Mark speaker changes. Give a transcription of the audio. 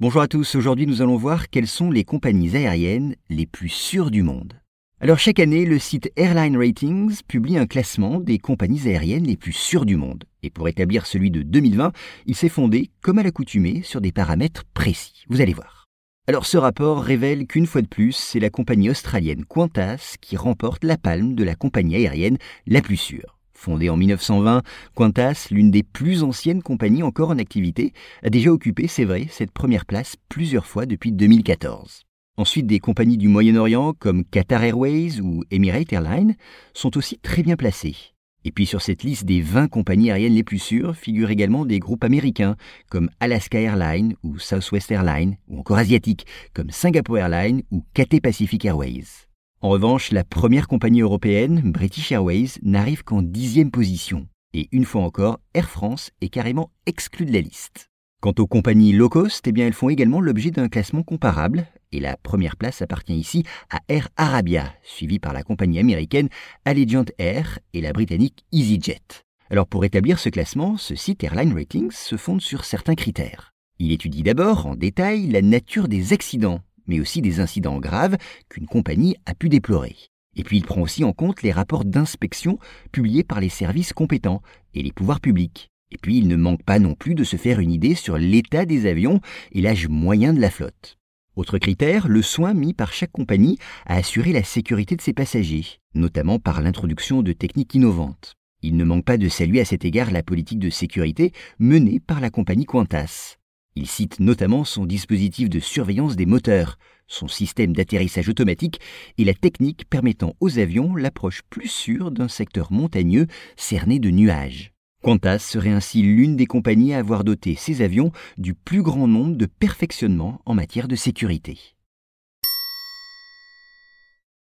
Speaker 1: Bonjour à tous, aujourd'hui nous allons voir quelles sont les compagnies aériennes les plus sûres du monde. Alors chaque année, le site Airline Ratings publie un classement des compagnies aériennes les plus sûres du monde. Et pour établir celui de 2020, il s'est fondé, comme à l'accoutumée, sur des paramètres précis. Vous allez voir. Alors ce rapport révèle qu'une fois de plus, c'est la compagnie australienne Qantas qui remporte la palme de la compagnie aérienne la plus sûre. Fondée en 1920, Qantas, l'une des plus anciennes compagnies encore en activité, a déjà occupé, c'est vrai, cette première place plusieurs fois depuis 2014. Ensuite, des compagnies du Moyen-Orient comme Qatar Airways ou Emirates Airlines sont aussi très bien placées. Et puis sur cette liste des 20 compagnies aériennes les plus sûres figurent également des groupes américains comme Alaska Airlines ou Southwest Airlines, ou encore asiatiques comme Singapore Airlines ou Cathay Pacific Airways. En revanche, la première compagnie européenne, British Airways, n'arrive qu'en dixième position. Et une fois encore, Air France est carrément exclue de la liste. Quant aux compagnies low cost, eh bien, elles font également l'objet d'un classement comparable, et la première place appartient ici à Air Arabia, suivie par la compagnie américaine Allegiant Air et la britannique EasyJet. Alors pour établir ce classement, ce site Airline Ratings se fonde sur certains critères. Il étudie d'abord en détail la nature des accidents mais aussi des incidents graves qu'une compagnie a pu déplorer. Et puis il prend aussi en compte les rapports d'inspection publiés par les services compétents et les pouvoirs publics. Et puis il ne manque pas non plus de se faire une idée sur l'état des avions et l'âge moyen de la flotte. Autre critère, le soin mis par chaque compagnie à assurer la sécurité de ses passagers, notamment par l'introduction de techniques innovantes. Il ne manque pas de saluer à cet égard la politique de sécurité menée par la compagnie Qantas. Il cite notamment son dispositif de surveillance des moteurs, son système d'atterrissage automatique et la technique permettant aux avions l'approche plus sûre d'un secteur montagneux cerné de nuages. Qantas serait ainsi l'une des compagnies à avoir doté ses avions du plus grand nombre de perfectionnements en matière de sécurité.